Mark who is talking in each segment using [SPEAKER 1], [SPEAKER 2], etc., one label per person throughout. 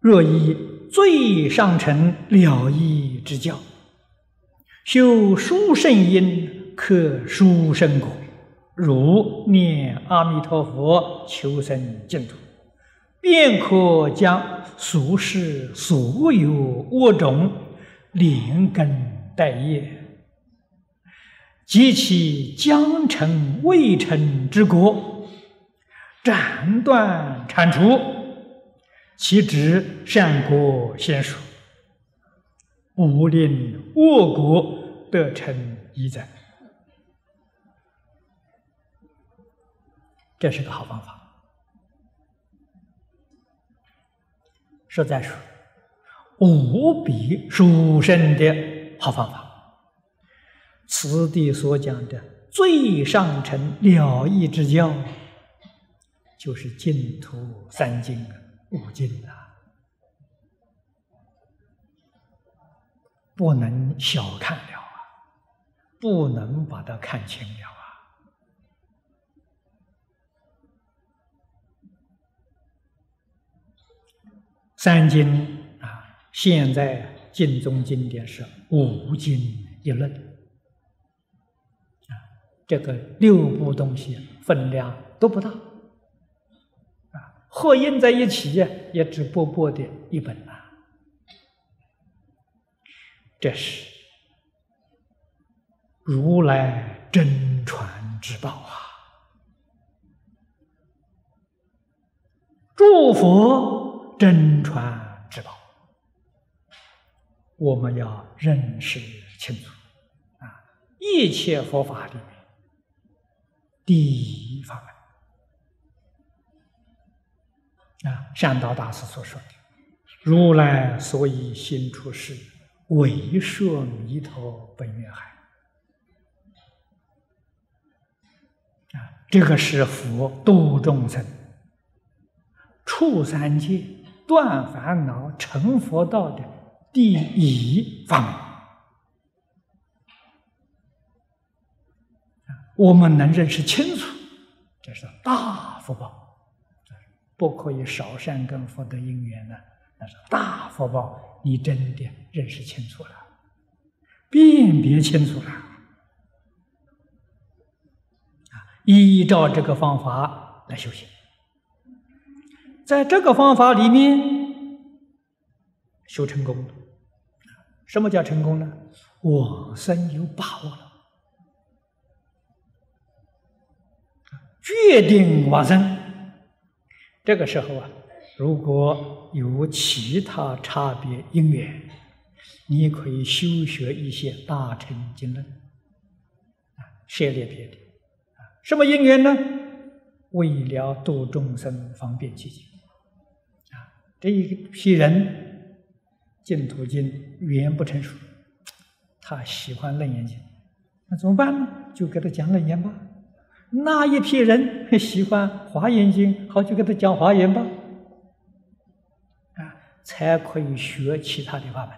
[SPEAKER 1] 若以最上乘了义之教，修殊胜因，克殊胜果，如念阿弥陀佛，求生净土，便可将俗世所有恶种连根带叶。及其将成未成之国，斩断铲除，其之善果先熟，不令恶果得成一在。这是个好方法，实在是无比殊胜的好方法。此地所讲的最上乘了义之教，就是净土三经五经啊，不能小看了啊，不能把它看轻了啊。三经啊，现在净宗经典是五经一论啊。这个六部东西分量都不大，合印在一起呀，也只薄薄的一本呐。这是如来真传之宝啊！诸佛真传之宝，我们要认识清楚啊！一切佛法里面。第一法门啊，善导大师所说的“如来所以心出世，为说弥陀本愿海”，啊，这个是佛度众生、处三界、断烦恼、成佛道的第一法。门。我们能认识清楚，这是大福报，不可以少善根福德因缘呢。那是大福报，你真的认识清楚了，辨别清楚了，啊，依照这个方法来修行，在这个方法里面修成功了。什么叫成功呢？往生有把握了。决定往生，这个时候啊，如果有其他差别因缘，你可以修学一些大乘经论，啊，涉猎别的，啊，什么因缘呢？为了度众生方便起见，啊，这一批人净土经语言不成熟，他喜欢楞严经，那怎么办呢？就给他讲楞严吧。那一批人 喜欢华严经，好就给他讲华严吧，啊，才可以学其他的法门。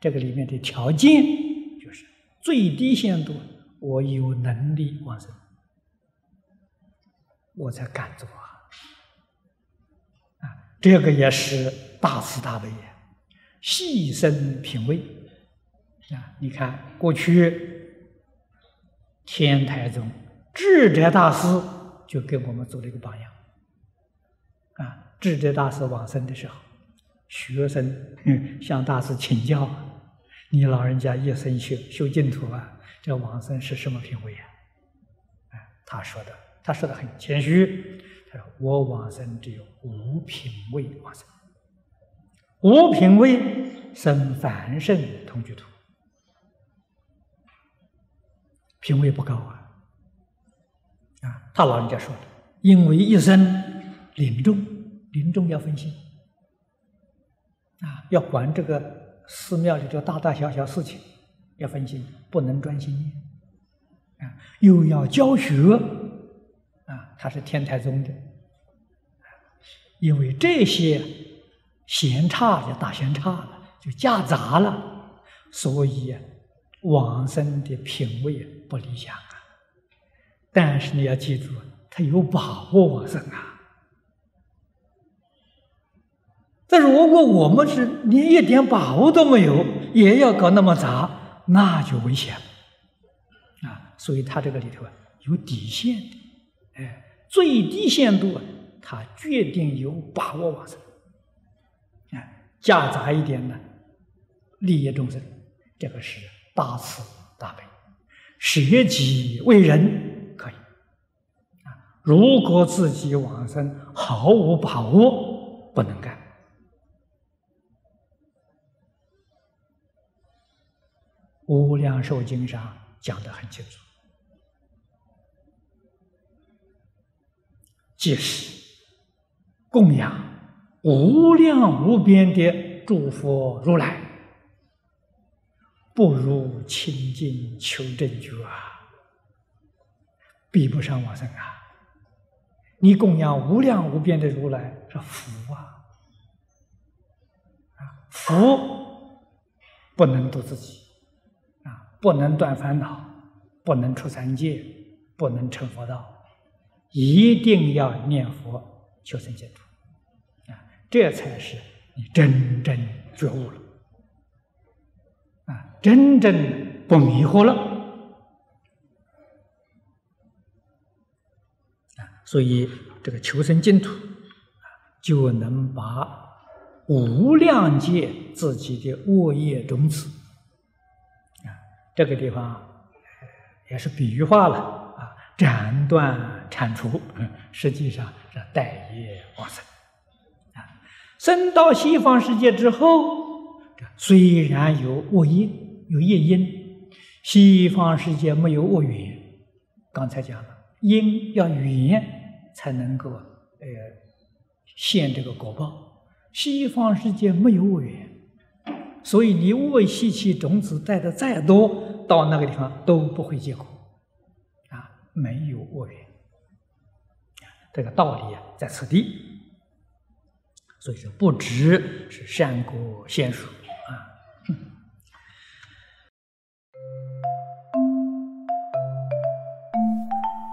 [SPEAKER 1] 这个里面的条件就是最低限度，我有能力往生，我才敢做啊。啊，这个也是大慈大悲呀，细生品味啊。你看过去天台宗。智者大师就给我们做了一个榜样，啊，智者大师往生的时候，学生向大师请教：“你老人家一生修修净土啊，这往生是什么品位呀？”啊，他说的，他说的很谦虚，他说：“我往生只有五品位往生，五品位生凡圣同居土，品位不高啊。”啊，他老人家说的，因为一生临终，临终要分心，啊，要管这个寺庙里头大大小小事情，要分心，不能专心念，啊，又要教学，啊，他是天台宗的，因为这些闲差就大闲差了，就夹杂了，所以往生的品位不理想。但是你要记住，他有把握往生啊！但如果我们是连一点把握都没有，也要搞那么杂，那就危险了啊！所以他这个里头啊有底线的，哎，最低限度啊，他决定有把握往生。哎，夹杂一点呢，利益众生，这个是大慈大悲，舍己为人。如果自己往生毫无把握，不能干。《无量寿经》上讲的很清楚，即使供养无量无边的诸佛如来，不如清净求正觉啊，比不上往生啊！你供养无量无边的如来是福啊，啊，福不能度自己。啊不能断烦恼，不能出三界，不能成佛道，一定要念佛求生净土，啊，这才是你真正觉悟了，啊，真正不迷惑了，所以这个求生净土，啊，就能把无量界自己的恶业种子啊。这个地方也是比喻化了啊，斩断铲除，实际上是待业往生啊。生到西方世界之后，虽然有恶因，有业因，西方世界没有恶缘。刚才讲了，因要缘才能够呃现这个果报，西方世界没有恶缘。所以你恶习气种子带的再多，到那个地方都不会结果，啊，没有恶缘，这个道理啊在此地。所以说，不知是善果先熟